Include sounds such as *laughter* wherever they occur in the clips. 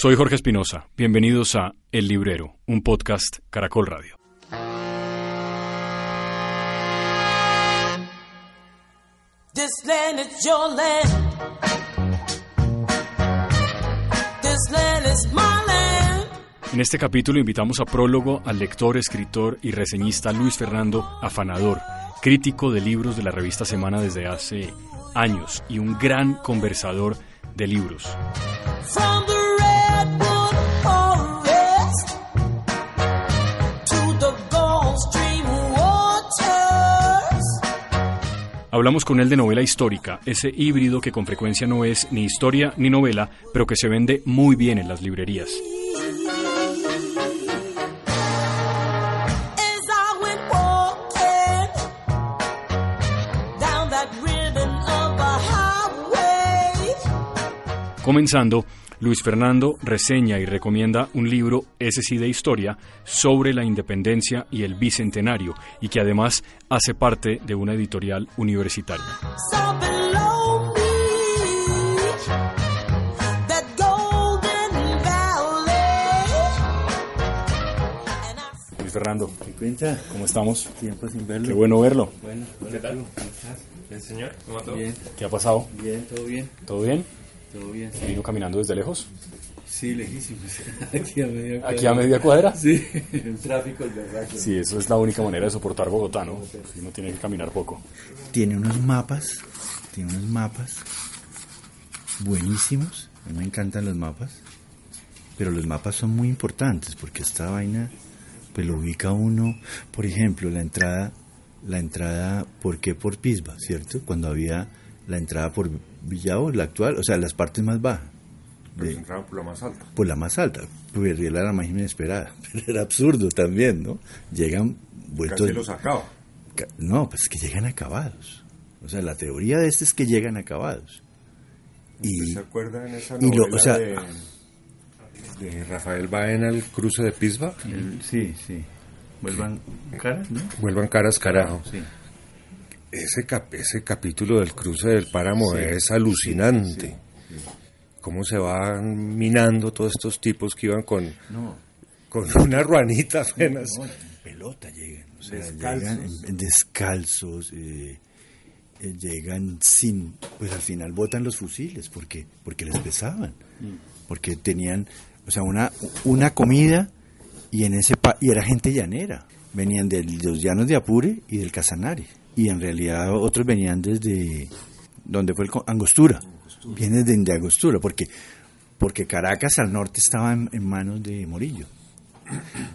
Soy Jorge Espinosa. Bienvenidos a El Librero, un podcast Caracol Radio. This land is your land. This land is my land. En este capítulo invitamos a prólogo al lector, escritor y reseñista Luis Fernando Afanador, crítico de libros de la revista Semana desde hace años y un gran conversador de libros. From the Hablamos con él de novela histórica, ese híbrido que con frecuencia no es ni historia ni novela, pero que se vende muy bien en las librerías. Comenzando, Luis Fernando reseña y recomienda un libro, ese sí de historia, sobre la independencia y el bicentenario, y que además hace parte de una editorial universitaria. Luis Fernando, ¿Qué cuenta? ¿cómo estamos? Tiempo sin verlo. Qué bueno verlo. Bueno, hola, tú, ¿cómo estás? Bien, señor. ¿Cómo va todo? Bien, ¿Qué ha pasado? bien, todo bien, ¿Todo bien? Todo bien. ¿Vino caminando desde lejos? Sí, lejísimos. *laughs* Aquí a media cuadra. ¿Aquí a media cuadra? Sí, *laughs* el tráfico es verdad. Sí, eso es la única manera de soportar Bogotá, ¿no? Si uno tiene que caminar poco. Tiene unos mapas, tiene unos mapas buenísimos. A mí me encantan los mapas. Pero los mapas son muy importantes porque esta vaina pues lo ubica uno, por ejemplo, la entrada la entrada ¿por qué por Pisba, cierto? Cuando había la entrada por Villao, la actual, o sea, las partes más bajas. Pero de- se entraban por la más alta. por la más alta, pues era la más inesperada, *laughs* pero era absurdo también, ¿no? Llegan vueltos... Casi los acaba. Ca- No, pues es que llegan acabados. O sea, la teoría de este es que llegan acabados. Y ¿Usted se acuerda en esa y novela lo- o sea- de, de Rafael Baena, El cruce de Pisba? sí, sí. Vuelvan caras, ¿no? Vuelvan caras carajo. Sí. Ese, cap- ese capítulo del cruce del páramo es alucinante. Cómo se van minando todos estos tipos que iban con, No, con una ruanita apenas. no, en pelota llegan. O sea, Descalzos. llegan descalzos, eh, eh, llegan sin, pues al final botan los fusiles porque porque les pesaban, porque tenían, o sea, una una comida y en ese pa- y era gente llanera, venían de los llanos de Apure y del Casanare y en realidad otros venían desde donde fue el co- Angostura, vienen de, de Angostura porque porque Caracas al norte estaba en, en manos de Morillo.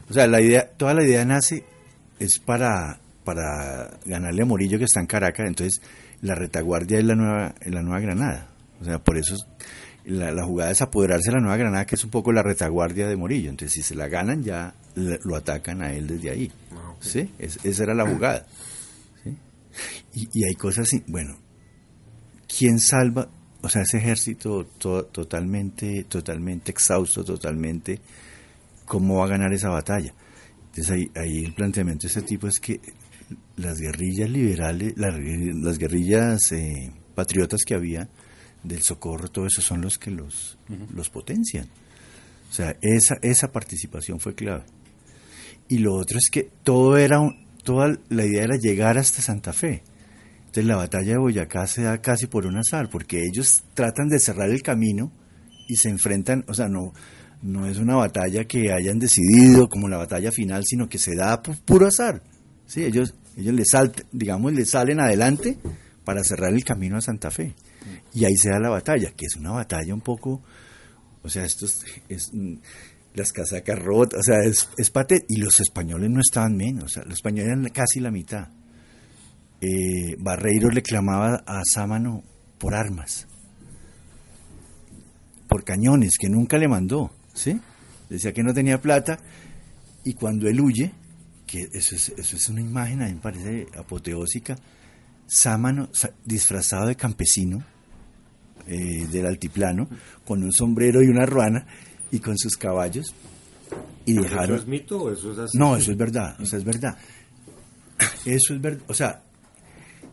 O sea, la idea, toda la idea nace es para, para ganarle a Morillo que está en Caracas, entonces la retaguardia es la nueva, es la nueva Granada. O sea, por eso es- la, la jugada es apoderarse de la nueva Granada, que es un poco la retaguardia de Morillo. Entonces, si se la ganan, ya lo atacan a él desde ahí. ¿Sí? Es- esa era la jugada. Y, y hay cosas, así, bueno, ¿quién salva? O sea, ese ejército to- totalmente, totalmente exhausto, totalmente cómo va a ganar esa batalla. Entonces ahí, ahí el planteamiento de este tipo es que las guerrillas liberales, las, las guerrillas eh, patriotas que había del socorro, todo eso son los que los, los potencian. O sea, esa, esa participación fue clave. Y lo otro es que todo era, un- toda la idea era llegar hasta Santa Fe. Entonces la batalla de Boyacá se da casi por un azar, porque ellos tratan de cerrar el camino y se enfrentan, o sea, no, no es una batalla que hayan decidido como la batalla final, sino que se da por puro azar. Sí, ellos, ellos le salten, digamos, le salen adelante para cerrar el camino a Santa Fe. Y ahí se da la batalla, que es una batalla un poco, o sea, esto es, es, las casacas rotas, o sea, es, es y los españoles no estaban menos, o sea, los españoles eran casi la mitad. Eh, Barreiro le clamaba a Sámano por armas, por cañones, que nunca le mandó, ¿sí? Decía que no tenía plata, y cuando él huye, que eso es, eso es una imagen, a mí me parece apoteósica, Sámano disfrazado de campesino eh, del altiplano, con un sombrero y una ruana, y con sus caballos, y ¿Eso dejaron... es mito o eso es así? No, eso es verdad, o sea, es verdad. Eso es verdad, o sea,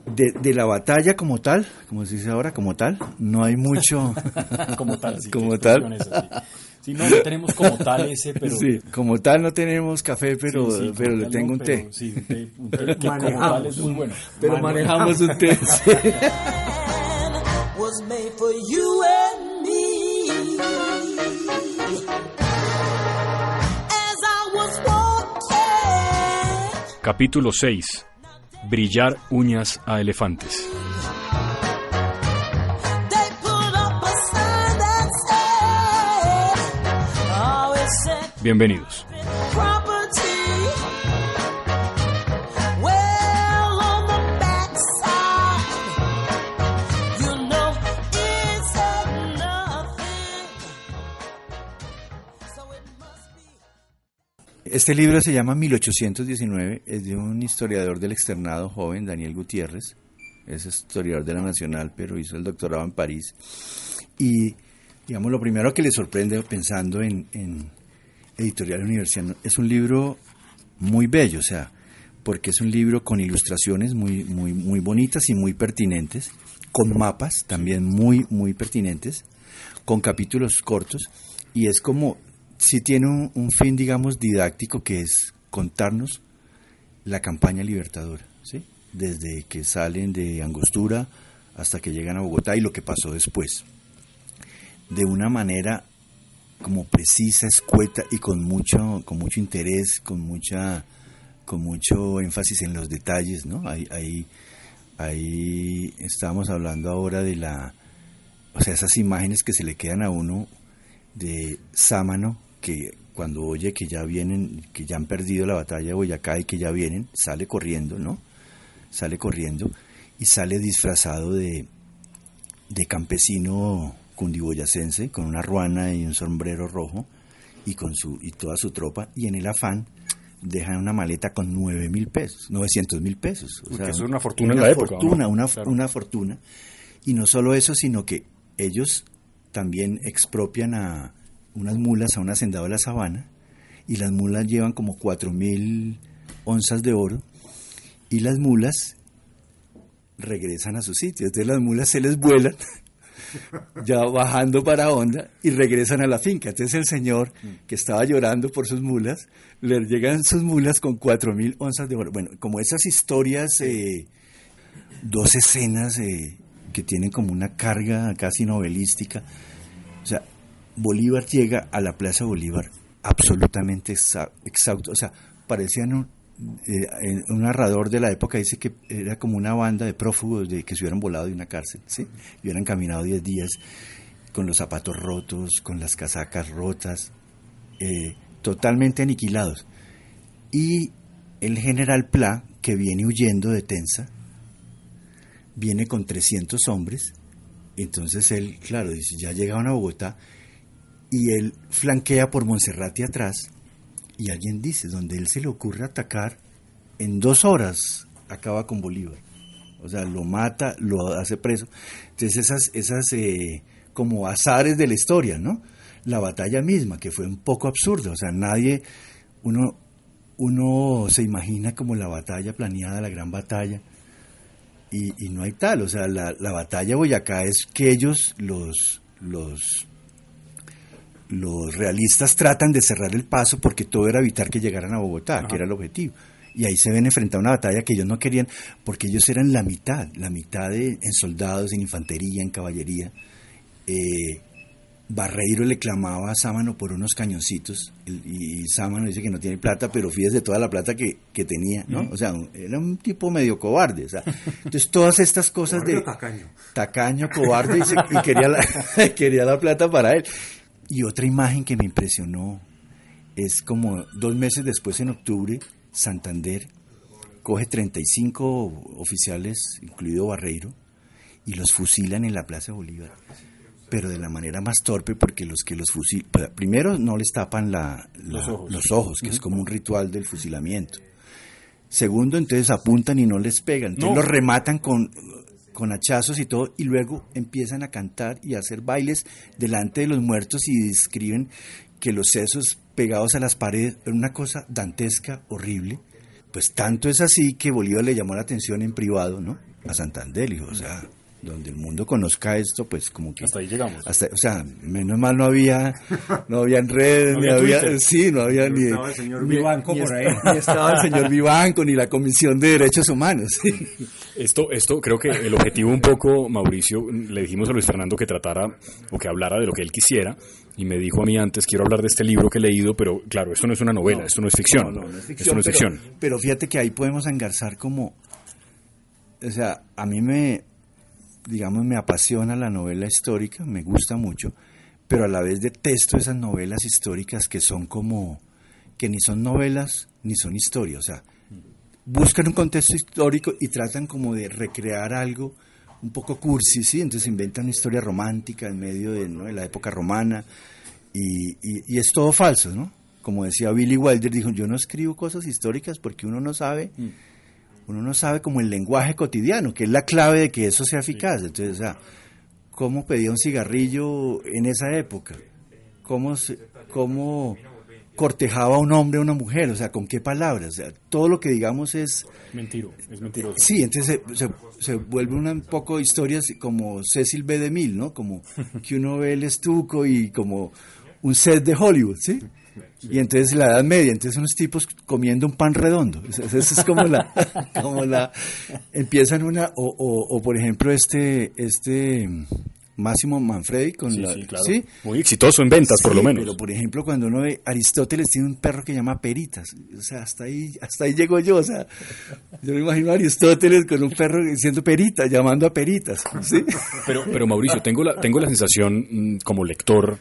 de, de la batalla como tal, como se dice ahora, como tal, no hay mucho *laughs* como tal. sí, como tal. Sí, no, no tenemos como tal ese, pero... Sí, como tal no tenemos café, pero, Sí, sí, pero le tengo no, un pero té. Sí, un té, un té que como tal es muy bueno. Pero manejamos un té. *laughs* Capítulo 6. Brillar uñas a elefantes. they Este libro se llama 1819, es de un historiador del externado joven, Daniel Gutiérrez. Es historiador de la Nacional, pero hizo el doctorado en París. Y, digamos, lo primero que le sorprende pensando en, Editorial Universidad es un libro muy bello, o sea, porque es un libro con ilustraciones muy, muy, muy bonitas y muy pertinentes, con mapas también muy, muy pertinentes, con capítulos cortos, y es como si tiene un, fin, digamos, didáctico, que es contarnos la campaña libertadora, ¿sí? desde que salen de Angostura hasta que llegan a Bogotá y lo que pasó después, de una manera como precisa, escueta y con mucho, con mucho interés, con mucha, con mucho énfasis en los detalles, ¿no? Ahí, ahí, ahí estábamos hablando ahora de la, o sea, esas imágenes que se le quedan a uno de Sámano, que cuando oye que ya vienen, que ya han perdido la batalla de Boyacá y que ya vienen, sale corriendo, ¿no? Sale corriendo y sale disfrazado de, de campesino cundiboyacense, con una ruana y un sombrero rojo y con su y toda su tropa, y en el afán dejan una maleta con nueve mil pesos, 900 mil pesos. Que eso es una fortuna en la época, Fortuna, ¿no? una, Claro. una fortuna. Y no solo eso, sino que ellos también expropian a unas mulas a un hacendado de la sabana, y las mulas llevan como cuatro mil onzas de oro, y las mulas regresan a su sitio. Entonces las mulas se les vuelan, *laughs* ya bajando para Honda, y regresan a la finca. Entonces el señor que estaba llorando por sus mulas, le llegan sus mulas con cuatro mil onzas de oro. Bueno, como esas historias, eh, dos escenas eh, que tienen como una carga casi novelística. O sea, Bolívar llega a la Plaza Bolívar absolutamente exhausto. O sea, parecían un, eh, un narrador de la época dice que era como una banda de prófugos de que se hubieran volado de una cárcel, ¿sí? Y hubieran caminado 10 días con los zapatos rotos, con las casacas rotas, eh, totalmente aniquilados. Y el general Pla, que viene huyendo de Tensa, viene con 300 hombres. Entonces él, claro, dice, ya llegaron a Bogotá y él flanquea por Monserrate atrás y alguien dice, donde él se le ocurre atacar, en dos horas acaba con Bolívar. O sea, lo mata, lo hace preso. Entonces esas, esas eh, como azares de la historia, ¿no? La batalla misma, que fue un poco absurda. O sea, nadie, uno, uno se imagina como la batalla planeada, la gran batalla, y, no hay tal. O sea, la, la batalla Boyacá es que ellos, los, los, los realistas, tratan de cerrar el paso porque todo era evitar que llegaran a Bogotá, que era el objetivo. Y ahí se ven enfrentar a una batalla que ellos no querían, porque ellos eran la mitad, la mitad de, en soldados, en infantería, en caballería. Eh, Barreiro le clamaba a Sámano por unos cañoncitos y, y Sámano dice que no tiene plata, pero fíjese toda la plata que, que tenía, ¿no? O sea, un- era un tipo medio cobarde. O sea, entonces todas estas cosas de tacaño. tacaño, cobarde y, se- y quería, la, *laughs* quería la plata para él. Y otra imagen que me impresionó es como dos meses después, en octubre, Santander coge 35 oficiales, incluido Barreiro, y los fusilan en la Plaza Bolívar. Pero de la manera más torpe, porque los que los fusilan, primero no les tapan la- la- Los ojos. los ojos, que es como un ritual del fusilamiento. Segundo, entonces apuntan y no les pegan. Entonces No. los rematan con, con hachazos y todo, y luego empiezan a cantar y a hacer bailes delante de los muertos y describen que los sesos pegados a las paredes, era una cosa dantesca, horrible. Pues tanto es así que Bolívar le llamó la atención en privado, ¿no? A Santander, dijo, o sea, donde el mundo conozca esto, pues como que... Hasta ahí llegamos. Hasta, o sea, menos mal no había, no había en redes, No ni había sí, no había ni... estaba el señor ni- Vivanco ni por ahí. *laughs* Ni estaba el señor Vivanco, ni la Comisión de Derechos Humanos. Esto, esto creo que el objetivo un poco, Mauricio, le dijimos a Luis Fernando que tratara o que hablara de lo que él quisiera y me dijo a mí antes, quiero hablar de este libro que he leído, pero claro, esto no es una novela, esto no es ficción. No, no, no es Esto ficción. no es pero, ficción. pero fíjate que ahí podemos engarzar como, o sea, a mí me, digamos, me apasiona la novela histórica, me gusta mucho, pero a la vez detesto esas novelas históricas que son como, que ni son novelas ni son historias, o sea, buscan un contexto histórico y tratan como de recrear algo un poco cursi, ¿sí? Entonces inventan una historia romántica en medio de, la época romana y, y- y es todo falso, ¿no? Como decía Billy Wilder, dijo, yo no escribo cosas históricas porque uno no sabe, uno no sabe como el lenguaje cotidiano, que es la clave de que eso sea eficaz. Entonces, o sea, ¿cómo pedía un cigarrillo en esa época? ¿Cómo, se- cómo cortejaba un hombre a una mujer? O sea, ¿con qué palabras? O sea, todo lo que digamos es... Mentiro, es mentiroso. Sí, entonces se, se, se vuelve una, un poco historias como Cecil B. DeMille, ¿no? Como *laughs* que uno ve el estuco y como un set de Hollywood, ¿sí? Y entonces la Edad Media, entonces unos tipos comiendo un pan redondo. Esa es como la, *laughs* como la, empiezan una, o, o, o por ejemplo este, este Máximo Manfredi con Sí, la, sí, claro. ¿sí? Muy exitoso en ventas, por lo menos. Pero por ejemplo, cuando uno ve Aristóteles tiene un perro que llama Peritas, o sea, hasta ahí, hasta ahí llego yo, o sea, yo me imagino a Aristóteles con un perro diciendo Perita, llamando a Peritas, ¿sí? Pero, pero Mauricio, tengo la, tengo la sensación mm, como lector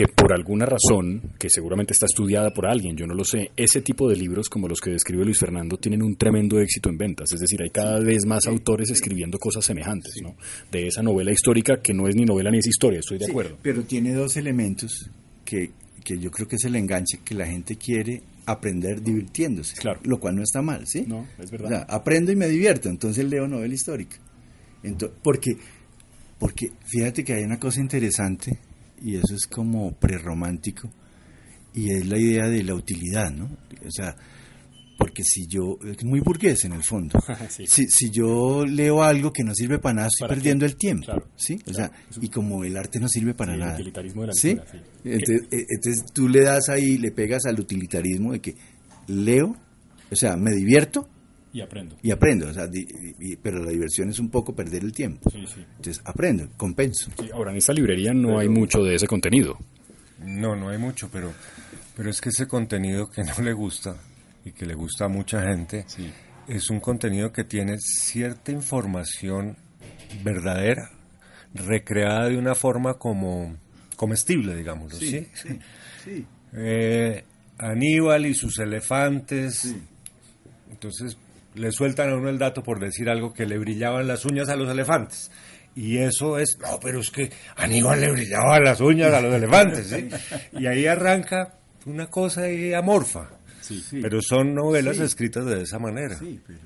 que por alguna razón, que seguramente está estudiada por alguien, yo no lo sé, ese tipo de libros como los que describe Luis Fernando tienen un tremendo éxito en ventas. Es decir, hay cada vez más autores escribiendo cosas semejantes, ¿no? De esa novela histórica que no es ni novela ni es historia, estoy de Sí, acuerdo. pero tiene dos elementos que, que yo creo que es el enganche, que la gente quiere aprender divirtiéndose, Claro. lo cual no está mal, ¿sí? No, es verdad. O sea, aprendo y me divierto, entonces leo novela histórica. Ento- porque, porque fíjate que hay una cosa interesante, y eso es como prerromántico, y es la idea de la utilidad, ¿no? O sea, porque si yo, es muy burgués en el fondo, *laughs* Sí. si, si yo leo algo que no sirve para nada, estoy ¿Para perdiendo qué? el tiempo, Claro, ¿sí? O claro. sea, y como el arte no sirve para Sí, el nada. utilitarismo de la sí. Entonces, eh, entonces tú le das ahí, le pegas al utilitarismo de que leo, o sea, me divierto Y aprendo. y aprendo, o sea, di- pero la diversión es un poco perder el tiempo. Sí, sí. Entonces, aprendo, compenso. Sí, ahora, en esta librería no hay mucho de ese contenido. No, no hay mucho, pero, pero es que ese contenido que no le gusta y que le gusta a mucha gente es un contenido que tiene cierta información verdadera, recreada de una forma como comestible, digámoslo, ¿sí? sí. Eh, Aníbal y sus elefantes. Entonces le sueltan a uno el dato por decir algo que le brillaban las uñas a los elefantes. Y eso es, no, pero es que Aníbal le brillaban las uñas a los elefantes. ¿sí? Y ahí arranca una cosa ahí amorfa. Pero son novelas Sí. escritas de esa manera. Sí, pero,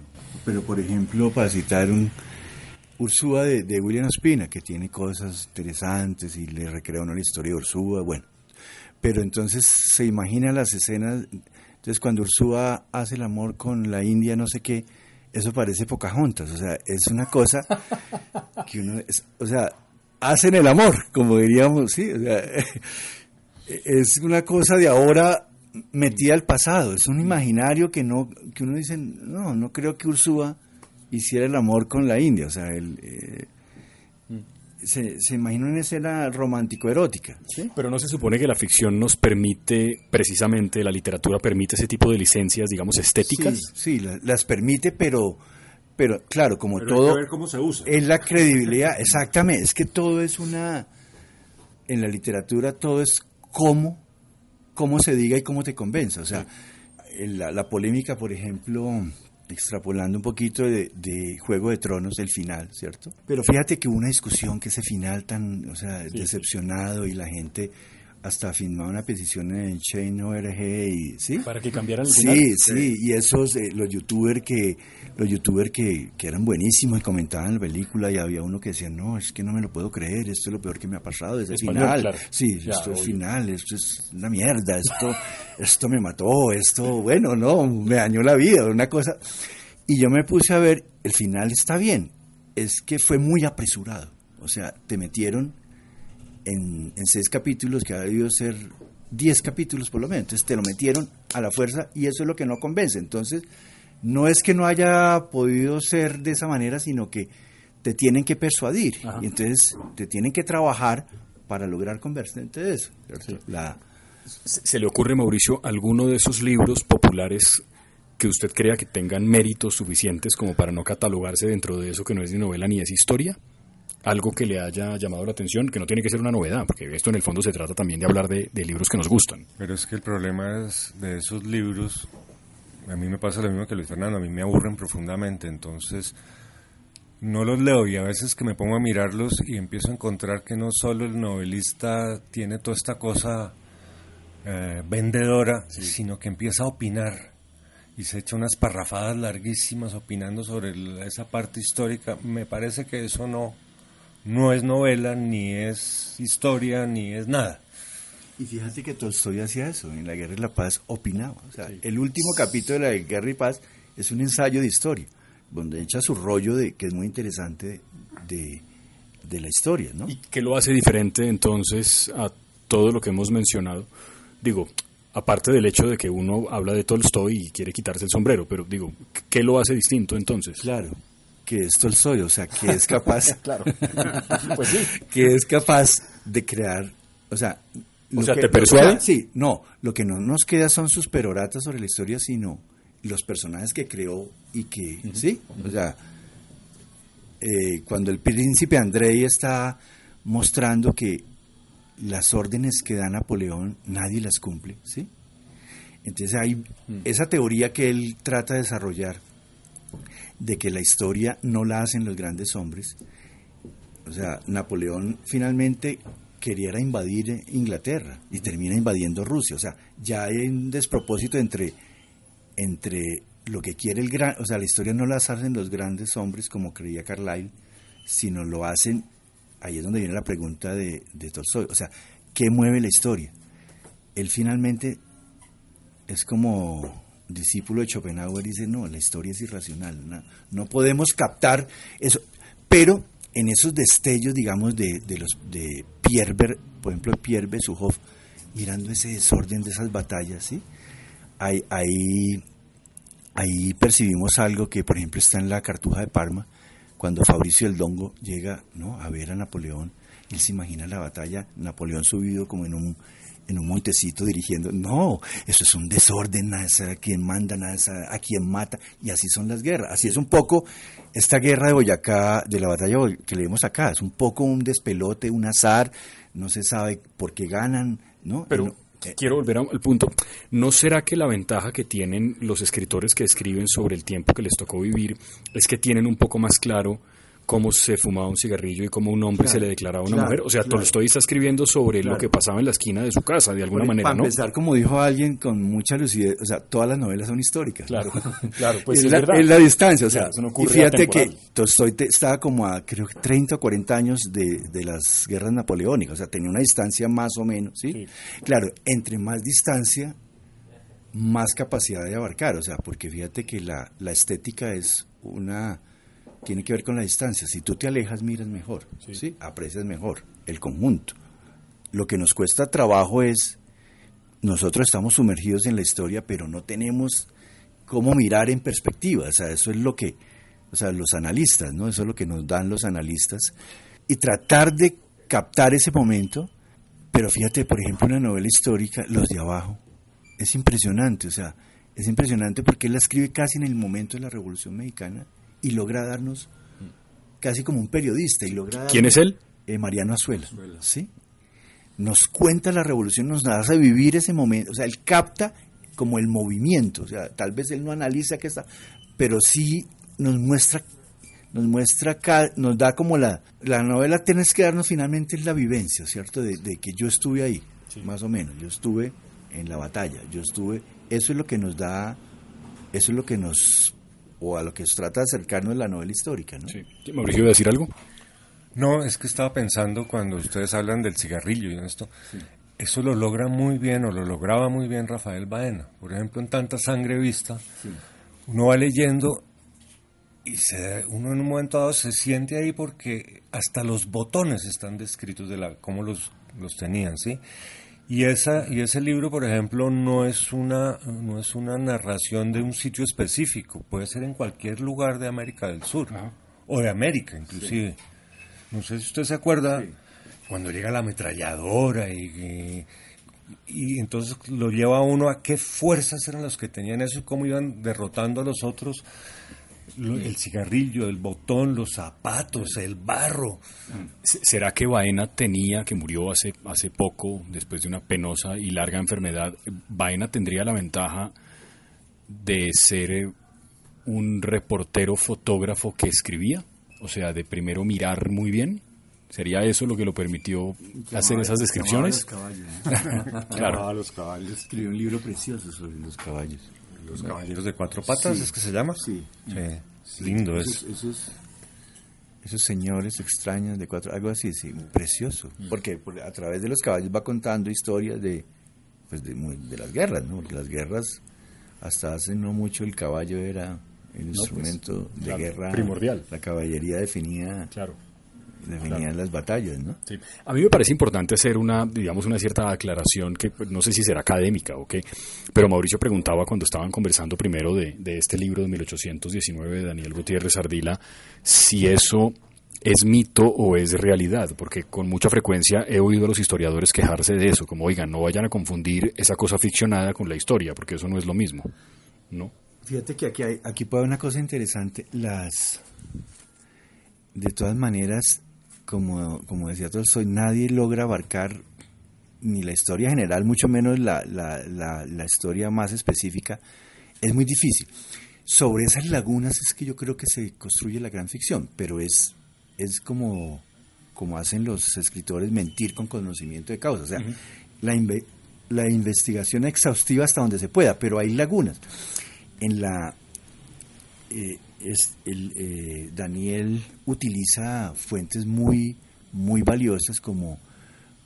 pero por ejemplo, para citar un Ursúa de, de William Ospina, que tiene cosas interesantes y le recrea uno la historia de Ursúa, bueno. Pero entonces se imagina las escenas, entonces cuando Ursúa hace el amor con la India, no sé qué, eso parece Pocahontas, o sea, es una cosa *laughs* que uno, es- o sea, hacen el amor, como diríamos, sí, o sea, *laughs* es una cosa de ahora metida al pasado, es un imaginario que no, que uno dice, no, no creo que Ursúa hiciera el amor con la India, o sea, él, eh, se, se imagina una escena romántico-erótica, ¿sí? Pero no se supone que la ficción nos permite, precisamente, la literatura permite ese tipo de licencias, digamos, estéticas. Sí, sí, la- las permite, pero, pero claro, como Pero hay todo, que ver cómo se usa. es la credibilidad, exactamente, es que todo es una, en la literatura todo es cómo, cómo se diga y cómo te convenza, o sea, la polémica, por ejemplo, extrapolando un poquito de, de Juego de Tronos, el final, ¿cierto? Pero fíjate que hubo una discusión que ese final tan, o sea, decepcionado y la gente hasta firmaba una petición en Chain.org y, ¿sí? Para que cambiaran el final. Sí, sí, y esos, eh, los youtubers que, los youtubers que, que eran buenísimos y comentaban la película y había uno que decía, no, es que no me lo puedo creer, esto es lo peor que me ha pasado, ese Español, final. claro. Sí, Ya, esto es obvio. final, esto es una mierda, esto, *laughs* esto me mató, esto, bueno, no, me dañó la vida, una cosa. Y yo me puse a ver, el final está bien, es que fue muy apresurado. O sea, te metieron en, en seis capítulos que ha debido ser diez capítulos por lo menos. Entonces te lo metieron a la fuerza y eso es lo que no convence. Entonces, no es que no haya podido ser de esa manera, sino que te tienen que persuadir. Ajá. Y entonces te tienen que trabajar para lograr convencerte de eso. La, ¿Se se le ocurre, Mauricio, alguno de esos libros populares que usted crea que tengan méritos suficientes como para no catalogarse dentro de eso que no es ni novela ni es historia? Algo que le haya llamado la atención, que no tiene que ser una novedad, porque esto en el fondo se trata también de hablar de, de libros que nos gustan. Pero es que el problema es de esos libros, a mí me pasa lo mismo que Luis Fernando, a mí me aburren profundamente, entonces no los leo y a veces que me pongo a mirarlos y empiezo a encontrar que no solo el novelista tiene toda esta cosa eh, vendedora, sino que empieza a opinar y se echa unas parrafadas larguísimas opinando sobre esa parte histórica. Me parece que eso no, no es novela, ni es historia, ni es nada. Y fíjate que Tolstoy hacía eso, en La Guerra y la Paz opinaba. O sea, el último capítulo de La Guerra y Paz es un ensayo de historia, donde echa su rollo de que es muy interesante de, de la historia, ¿no? ¿Y qué lo hace diferente entonces a todo lo que hemos mencionado? Digo, aparte del hecho de que uno habla de Tolstoy y quiere quitarse el sombrero, pero digo, ¿qué lo hace distinto entonces? Claro, que es Tolstoy, o sea, que es capaz, *laughs* Claro. pues sí. que es capaz de crear, o sea, O sea, que- ¿te persuade? o sea, sí, no, lo que no nos queda son sus peroratas sobre la historia, sino los personajes que creó y que, sí, o sea, eh, cuando el príncipe Andrei está mostrando que las órdenes que da Napoleón nadie las cumple, ¿sí? Entonces hay esa teoría que él trata de desarrollar de que la historia no la hacen los grandes hombres. O sea, Napoleón finalmente quería invadir Inglaterra y termina invadiendo Rusia. O sea, ya hay un despropósito entre, entre lo que quiere el gran... O sea, la historia no la hacen los grandes hombres como creía Carlyle, sino lo hacen... Ahí es donde viene la pregunta de, de Tolstoy. O sea, ¿qué mueve la historia? Él finalmente es como discípulo de Schopenhauer dice, no, la historia es irracional, no, no podemos captar eso. Pero en esos destellos, digamos, de, de los de Pierre, por ejemplo, Pierre Besuhoff, mirando ese desorden de esas batallas, ¿sí? Ahí, ahí, ahí percibimos algo que, por ejemplo, está en la Cartuja de Parma, cuando Fabricio el Dongo llega ¿no? a ver a Napoleón, él se imagina la batalla, Napoleón subido como en un, en un montecito dirigiendo, no, eso es un desorden, nada es a quien manda, nada es a, a quien mata, y así son las guerras, así es un poco esta guerra de Boyacá, de la batalla que leemos acá, es un poco un despelote, un azar, no se sabe por qué ganan, ¿no? Pero No, eh, quiero volver a- al punto. ¿No será que la ventaja que tienen los escritores que escriben sobre el tiempo que les tocó vivir es que tienen un poco más claro cómo se fumaba un cigarrillo y cómo un hombre Claro, se le declaraba a una claro, mujer? O sea, claro. Tolstoy está escribiendo sobre lo que pasaba en la esquina de su casa, de alguna manera, para ¿no? empezar, como dijo alguien con mucha lucidez, o sea, todas las novelas son históricas. Claro, *laughs* claro, pues es, es la, verdad. es la distancia, o sea, no y fíjate que. Tolstoy te- estaba como a, creo que 30 o 40 años de, de las guerras napoleónicas, o sea, tenía una distancia más o menos, ¿sí? Sí. Claro, entre más distancia, más capacidad de abarcar, o sea, porque fíjate que la, la estética es una, tiene que ver con la distancia, si tú te alejas miras mejor, ¿sí? Aprecias mejor el conjunto. Lo que nos cuesta trabajo es nosotros estamos sumergidos en la historia, pero no tenemos cómo mirar en perspectiva. O sea, eso es lo que, o sea, los analistas, ¿no? Eso es lo que nos dan los analistas. Y tratar de captar ese momento, pero fíjate, por ejemplo, una novela histórica, Los de Abajo, es impresionante, o sea, es impresionante porque él la escribe casi en el momento de la Revolución Mexicana y logra darnos casi como un periodista y logra ¿Quién es él? eh, Mariano Azuela, ¿sí? Nos cuenta la revolución, nos hace vivir ese momento, o sea, él capta como el movimiento, o sea, tal vez él no analiza qué está, pero sí nos muestra, nos muestra, nos da como la, la novela tienes que darnos finalmente la vivencia, ¿cierto? De, de que yo estuve ahí, más o menos, yo estuve en la batalla, yo estuve, eso es lo que nos da, eso es lo que nos, o a lo que nos trata de acercarnos la novela histórica, ¿no? Sí. Mauricio, ¿iba a decir algo? No, es que estaba pensando cuando ustedes hablan del cigarrillo y esto, eso lo logra muy bien o lo lograba muy bien Rafael Baena. Por ejemplo, en Tanta Sangre Vista, uno va leyendo y se, uno en un momento dado se siente ahí porque hasta los botones están descritos de la cómo los, los tenían, ¿sí? Y esa y ese libro, por ejemplo, no es una no es una narración de un sitio específico, puede ser en cualquier lugar de América del Sur o de América inclusive. No sé si usted se acuerda cuando llega la ametralladora y, y y entonces lo lleva a uno a qué fuerzas eran los que tenían eso y cómo iban derrotando a los otros. Lo- El cigarrillo, el botón, los zapatos, el barro. ¿Será que Baena tenía, que murió hace, hace poco, después de una penosa y larga enfermedad, Baena tendría la ventaja de ser eh, un reportero fotógrafo que escribía? O sea, de primero mirar muy bien. ¿Sería eso lo que lo permitió hacer esas descripciones? *laughs* claro. Llamaba a los caballos. Escribió un libro precioso sobre los caballos. Los caballeros de cuatro patas, Sí. ¿es que se llama? Sí. Sí. Lindo es. Esos, esos, esos señores extraños de cuatro, algo así, sí, precioso. Porque por- a través de los caballos va contando historias de, pues de, las guerras, ¿no? Porque las guerras, hasta hace no mucho, el caballo era el instrumento de guerra primordial. La caballería definía, Claro. Definía las batallas, ¿no? Sí. A mí me parece importante hacer una, digamos, una cierta aclaración que pues, no sé si será académica o qué, pero Mauricio preguntaba cuando estaban conversando primero de, de este libro de 1819 de Daniel Gutiérrez Ardila, si eso es mito o es realidad, porque con mucha frecuencia he oído a los historiadores quejarse de eso, como, oigan, no vayan a confundir esa cosa ficcionada con la historia, porque eso no es lo mismo, ¿no? Fíjate que aquí, hay, aquí puede haber una cosa interesante. Las. De todas maneras, como, como decía Tolstoy, nadie logra abarcar ni la historia general, mucho menos la, la, la, la historia más específica. Es muy difícil. Sobre esas lagunas es que yo creo que se construye la gran ficción, pero es, es como, como hacen los escritores mentir con conocimiento de causa. O sea, la, inve- la investigación exhaustiva hasta donde se pueda, pero hay lagunas en la eh, es el, eh, Daniel utiliza fuentes muy muy valiosas como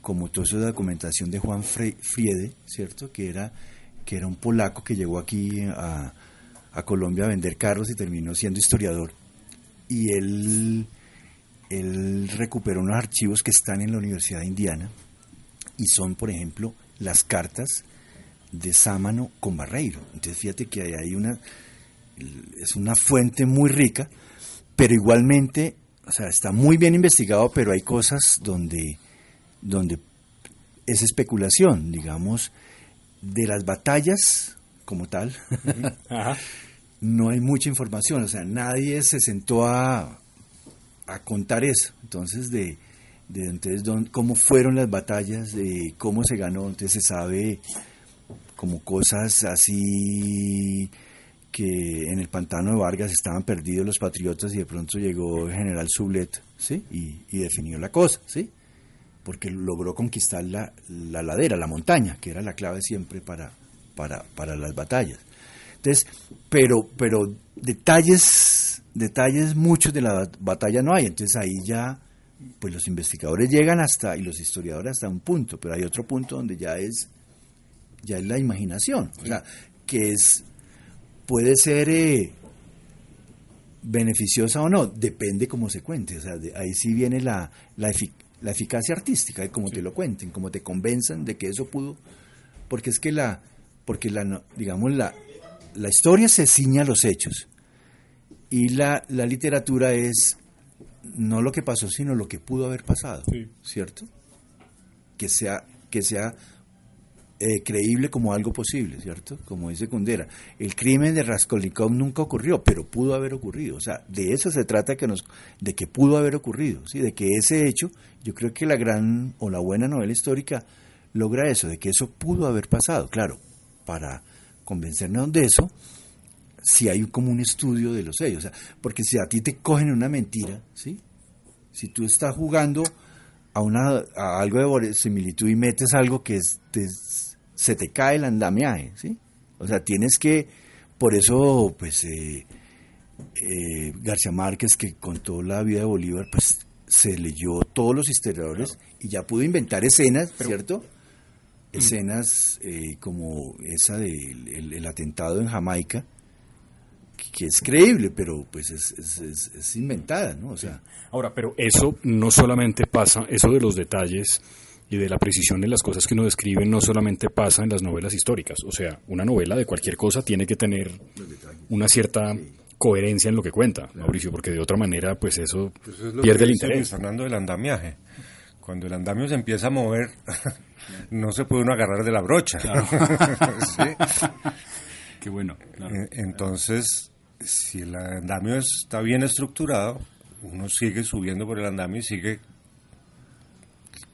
como toda esa documentación de Juan Fre- Friede, ¿cierto? Que era que era un polaco que llegó aquí a, Colombia a vender carros y terminó siendo historiador. Y él él recuperó unos archivos que están en la Universidad de Indiana y son, por ejemplo, las cartas de Sámano con Barreiro. Entonces fíjate que hay una, es una fuente muy rica, pero igualmente, o sea, está muy bien investigado, pero hay cosas donde, donde es especulación, digamos, de las batallas como tal, *laughs* no hay mucha información, o sea, nadie se sentó a, a contar eso. Entonces, de, de entonces, dón- cómo fueron las batallas, de cómo se ganó, entonces se sabe como cosas así que en el pantano de Vargas estaban perdidos los patriotas y de pronto llegó el general Sublet, ¿sí? Y, y definió la cosa, ¿sí? Porque logró conquistar la, la ladera, la montaña, que era la clave siempre para, para, para las batallas. Entonces, pero, pero detalles, detalles muchos de la bat- batalla no hay. Entonces ahí ya, pues los investigadores llegan hasta, y los historiadores hasta un punto, pero hay otro punto donde ya es, ya es la imaginación. O que es, puede ser eh, beneficiosa o no, depende cómo se cuente. O sea, de- ahí sí viene la, la, efic- la eficacia artística, de cómo te lo cuenten, cómo te convenzan de que eso pudo, porque es que la, porque la, digamos, la, la historia se ciña a los hechos y la, la literatura es no lo que pasó, sino lo que pudo haber pasado, ¿cierto? Que sea, que sea eh, creíble como algo posible, ¿cierto? Como dice Kundera. El crimen de Raskolnikov nunca ocurrió, pero pudo haber ocurrido. O sea, de eso se trata que nos, de que pudo haber ocurrido, ¿sí? De que ese hecho, yo creo que la gran o la buena novela histórica logra eso, de que eso pudo haber pasado. Claro, para convencernos de eso, si hay como un estudio de los hechos. O sea, porque si a ti te cogen una mentira, ¿sí? Si tú estás jugando a, una, a algo de verosimilitud y metes algo que es- te- se te cae el andamiaje, ¿sí? O sea, tienes que, por eso, pues, eh, eh, García Márquez, que contó la vida de Bolívar, pues, se leyó todos los historiadores y ya pudo inventar escenas, ¿cierto? Escenas eh, como esa del el- el atentado en Jamaica, que es creíble, pero pues es, es, es- es inventada, ¿no? O sea, Ahora, pero eso no solamente pasa, eso de los detalles y de la precisión de las cosas que uno describe no solamente pasa en las novelas históricas. O sea, una novela de cualquier cosa tiene que tener una cierta coherencia en lo que cuenta, Mauricio, porque de otra manera, pues eso Eso es lo pierde que el interés. Fernando del andamiaje. Cuando el andamio se empieza a mover, *laughs* no se puede uno agarrar de la brocha. *laughs* Sí. *laughs* Qué bueno. Entonces, si el andamio está bien estructurado, uno sigue subiendo por el andamio y sigue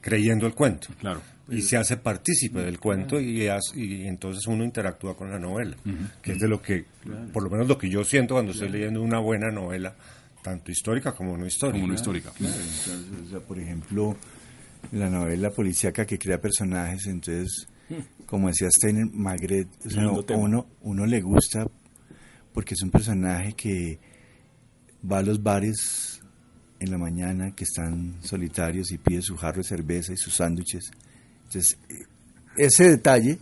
creyendo el cuento. Claro. Y se hace partícipe del cuento y, hace- y entonces uno interactúa con la novela, que es de lo que, por lo menos lo que yo siento cuando estoy leyendo una buena novela, tanto histórica como no histórica. Como una histórica. entonces, o sea, por ejemplo, la novela policíaca que crea personajes, entonces, como decía Steiner, Magret, o sea, uno, uno le gusta porque es un personaje que va a los bares en la mañana que están solitarios y pide su jarro de cerveza y sus sándwiches. Entonces, eh, ese detalle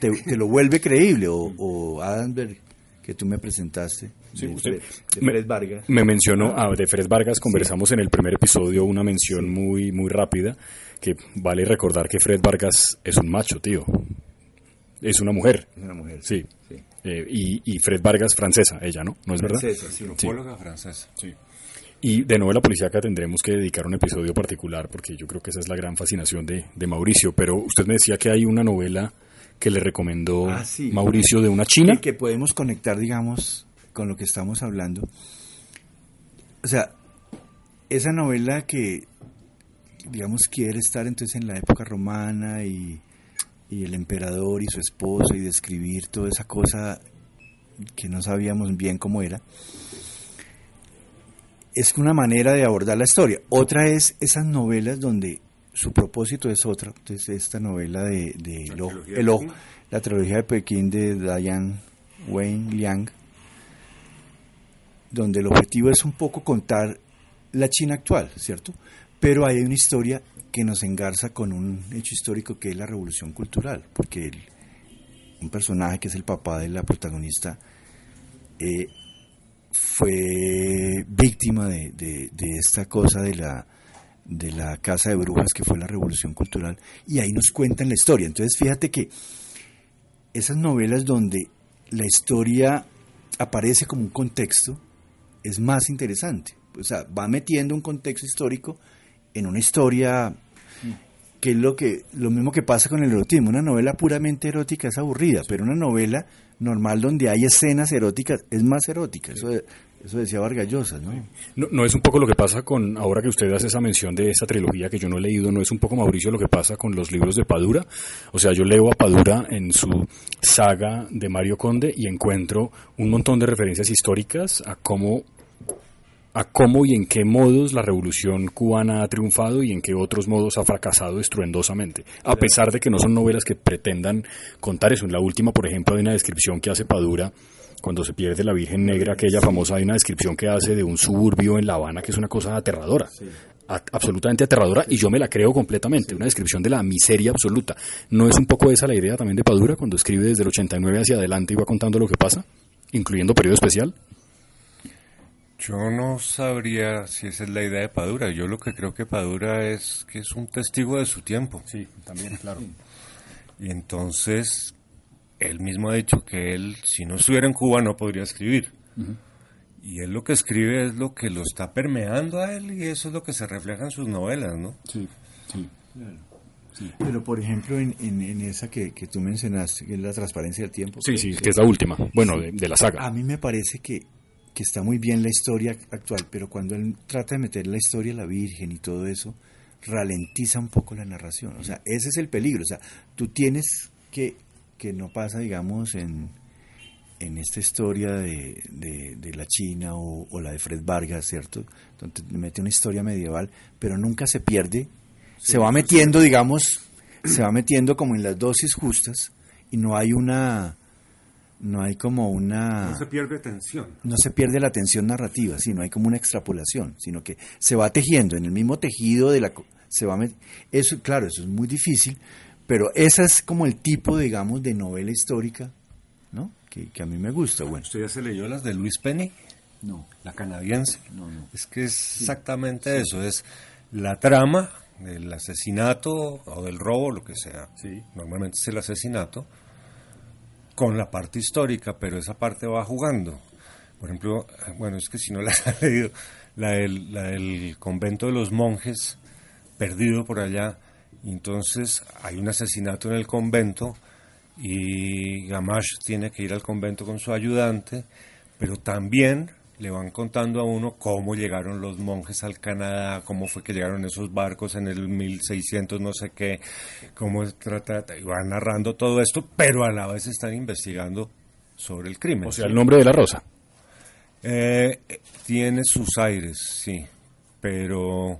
te, te lo vuelve creíble. O, o Adamberg, que tú me presentaste, Sí, de, usted- Fred, de me- Fred Vargas. Me mencionó, ah, de Fred Vargas conversamos en el primer episodio una mención muy, muy rápida, que vale recordar que Fred Vargas es un macho, tío. Es una mujer. Es una mujer. Sí. Sí. Eh, y, y Fred Vargas francesa, ella, ¿no? ¿No es verdad? Francesa, sí. Antropóloga francesa. Y de novela policíaca tendremos que dedicar un episodio particular porque yo creo que esa es la gran fascinación de, de Mauricio. Pero usted me decía que hay una novela que le recomendó Ah, sí. Mauricio de una china. Y que podemos conectar, digamos, con lo que estamos hablando. O sea, esa novela que, digamos, quiere estar entonces en la época romana y, y el emperador y su esposo y describir toda esa cosa que no sabíamos bien cómo era, es una manera de abordar la historia. Otra es esas novelas donde su propósito es otra. Entonces, esta novela de, de el ojo- el la trilogía de Pekín de Diane Wayne Liang, donde el objetivo es un poco contar la China actual, ¿cierto? Pero hay una historia que nos engarza con un hecho histórico que es la revolución cultural, porque el- un personaje que es el papá de la protagonista eh, fue víctima de, de- esta cosa de la, de la casa de brujas que fue la revolución cultural, y ahí nos cuentan la historia. Entonces fíjate que esas novelas donde la historia aparece como un contexto es más interesante. O sea, va metiendo un contexto histórico en una historia que es lo que lo mismo que pasa con el erotismo. Una novela puramente erótica es aburrida, pero una novela normal donde hay escenas eróticas es más erótica. Eso, eso decía Vargas Llosa, ¿no? No, no es un poco lo que pasa con, ahora que usted hace esa mención de esa trilogía que yo no he leído, no es un poco, Mauricio, lo que pasa con los libros de Padura. O sea, yo leo a Padura en su saga de Mario Conde y encuentro un montón de referencias históricas a cómo a cómo y en qué modos la revolución cubana ha triunfado y en qué otros modos ha fracasado estruendosamente. A pesar de que no son novelas que pretendan contar eso. En la última, por ejemplo, hay una descripción que hace Padura cuando se pierde la Virgen Negra, aquella famosa, hay una descripción que hace de un suburbio en La Habana que es una cosa aterradora. A- absolutamente aterradora y yo me la creo completamente, una descripción de la miseria absoluta. ¿No es un poco esa la idea también de Padura cuando escribe desde el 89 hacia adelante y va contando lo que pasa, incluyendo periodo especial? Yo no sabría si esa es la idea de Padura. Yo lo que creo que Padura es que es un testigo de su tiempo. Sí, también, claro. *laughs* Y entonces, él mismo ha dicho que él, si no estuviera en Cuba, no podría escribir. Y él lo que escribe es lo que lo está permeando a él y eso es lo que se refleja en sus novelas, ¿no? Sí, sí. Pero por ejemplo en, en- en esa que, que tú mencionaste, que es la transparencia del tiempo. Sí, sí, que es la última, bueno, de, de la saga. A mí me parece que, que está muy bien la historia actual, pero cuando él trata de meter la historia de la Virgen y todo eso, ralentiza un poco la narración. O sea, ese es el peligro. O sea, tú tienes que, que no pasa, digamos, en, en esta historia de, de- de la China o, o la de Fred Vargas, ¿cierto? Donde te mete una historia medieval, pero nunca se pierde. se va metiendo, digamos, se va metiendo como en las dosis justas y no hay una, no hay como una No se pierde tensión. no se pierde la tensión narrativa, sino hay como una extrapolación, sino que se va tejiendo en el mismo tejido de la co- se va met- eso claro, eso es muy difícil, pero esa es como el tipo digamos de novela histórica, ¿no? que, que a mí me gusta. Bueno, ¿Usted ya se leyó las de Luis Penny? no, La canadiense. No, no. Es que es exactamente eso, es la trama del asesinato o del robo, lo que sea. Sí. Normalmente es el asesinato con la parte histórica, pero esa parte va jugando. Por ejemplo, bueno, es que si no la *laughs* has leído, la del, la del convento de los monjes, perdido por allá, entonces hay un asesinato en el convento y Gamache tiene que ir al convento con su ayudante, pero también le van contando a uno cómo llegaron los monjes al Canadá, cómo fue que llegaron esos barcos en el 1600 no sé qué, cómo trata, y van narrando todo esto, pero a la vez están investigando sobre el crimen. O sea, el nombre de la rosa. Eh, tiene sus aires, sí, pero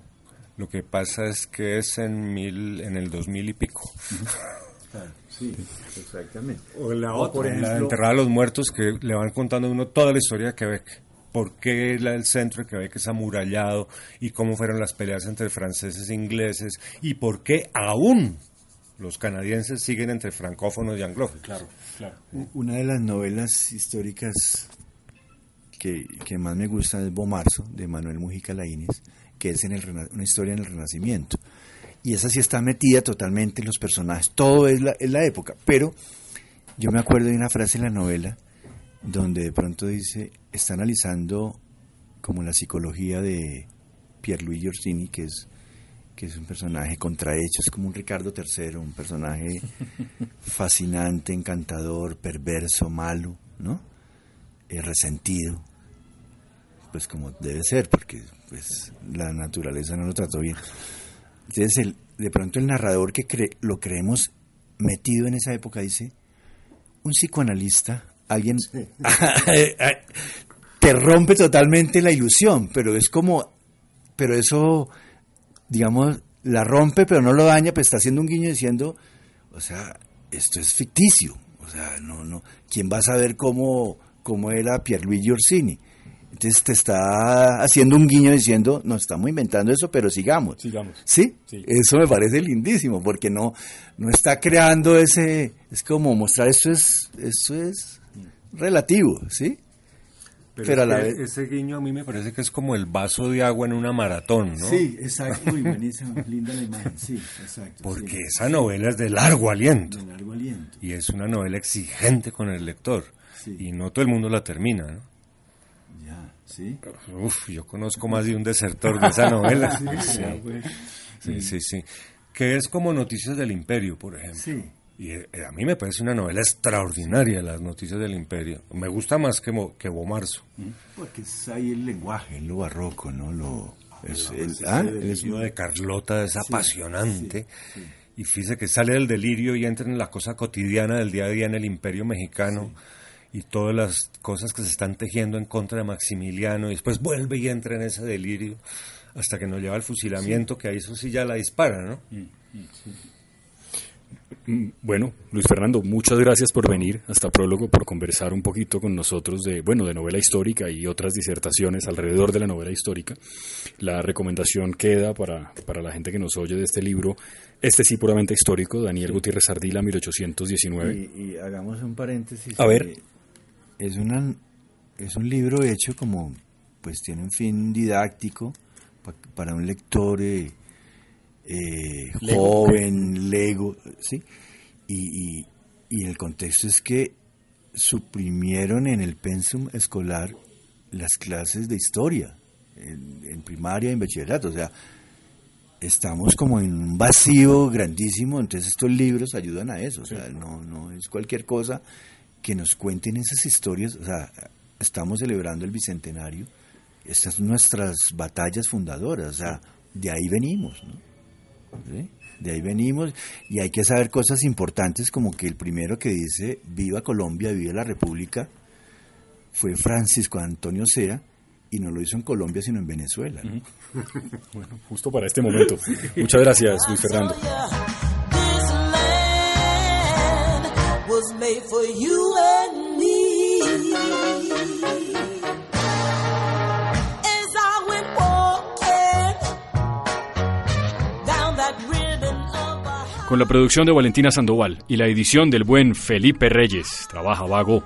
lo que pasa es que es en mil, en el 2000 y pico. *laughs* sí, exactamente. O la O, por otra, la de ejemplo- enterrar a los muertos que le van contando a uno toda la historia de Quebec. ¿Por qué la- el centro de Quebec es amurallado? ¿Y cómo fueron las peleas entre franceses e ingleses? ¿Y por qué aún los canadienses siguen entre francófonos y anglófonos? Claro, claro. Una de las novelas históricas que, que más me gusta es Bomarzo, de Manuel Mujica Laínez, que es en el, una historia en el Renacimiento. Y esa sí está metida totalmente en los personajes, todo es la, es la época. Pero yo me acuerdo de una frase en la novela donde de pronto dice, está analizando como la psicología de Pierluigi Orsini, que es que es un personaje contrahecho, es como un Ricardo III, un personaje *laughs* fascinante, encantador, perverso, malo, ¿no? Eh, resentido, pues como debe ser, porque pues la naturaleza no lo trató bien. Entonces, el, de pronto el narrador que cre- lo creemos metido en esa época dice, un psicoanalista, alguien *laughs* *laughs* te rompe totalmente la ilusión, pero es como, pero eso, digamos, la rompe, pero no lo daña, pues está haciendo un guiño diciendo, o sea, esto es ficticio, o sea, no, no, ¿quién va a saber cómo, cómo era Pierluigi Orsini? Entonces te está haciendo un guiño diciendo, no estamos inventando eso, pero sigamos. Sigamos. ¿Sí? Sí. Eso me parece lindísimo, porque no, no está creando ese, es como mostrar esto es, esto es relativo, ¿sí? Pero a es la que vez- Ese guiño a mí me parece que es como el vaso de agua en una maratón, ¿no? Sí, exacto, muy buenísimo, linda la imagen, sí, exacto. Porque esa novela es de largo aliento. De largo aliento. Y es una novela exigente con el lector. Sí. Y no todo el mundo la termina, ¿no? Ya, sí. Uf, yo conozco más de un desertor de esa novela. *laughs* Sí, sí, sí, sí. Que es como Noticias del Imperio, por ejemplo. Sí. Y eh, a mí me parece una novela extraordinaria, Las Noticias del Imperio. Me gusta más que, Mo- que Bomarzo. Porque es ahí el lenguaje, lo barroco, ¿no? Lo, es, el, El ah, de Carlota es apasionante. Y fíjese que sale del delirio y entra en la cosa cotidiana del día a día en el imperio mexicano. Y todas las cosas que se están tejiendo en contra de Maximiliano. Y después vuelve y entra en ese delirio. Hasta que nos lleva al fusilamiento, que ahí eso sí ya la dispara, ¿no? Mm, Bueno, Luis Fernando, muchas gracias por venir hasta Prólogo, por conversar un poquito con nosotros de, bueno, de novela histórica y otras disertaciones alrededor de la novela histórica. La recomendación queda para, para la gente que nos oye de este libro, este sí puramente histórico, Daniel Gutiérrez Ardila, 1819. y, y hagamos un paréntesis. A ver. Es, una, es un libro hecho como, pues tiene un fin didáctico pa- para un lector eh, eh, joven, lego, ¿sí? Y, y, y el contexto es que suprimieron en el pensum escolar las clases de historia, en, en primaria y en bachillerato, o sea, estamos como en un vacío grandísimo, entonces estos libros ayudan a eso, o sea, no, no es cualquier cosa que nos cuenten esas historias, o sea, estamos celebrando el bicentenario, estas son nuestras batallas fundadoras, o sea, de ahí venimos, ¿no? ¿Sí? De ahí venimos y hay que saber cosas importantes como que el primero que dice viva Colombia, viva la República, fue Francisco Antonio Sea y no lo hizo en Colombia sino en Venezuela. ¿no? Bueno, justo para este momento. Muchas gracias, Luis Fernando. This land was made for you Con la producción de Valentina Sandoval y la edición del buen Felipe Reyes. Trabaja vago.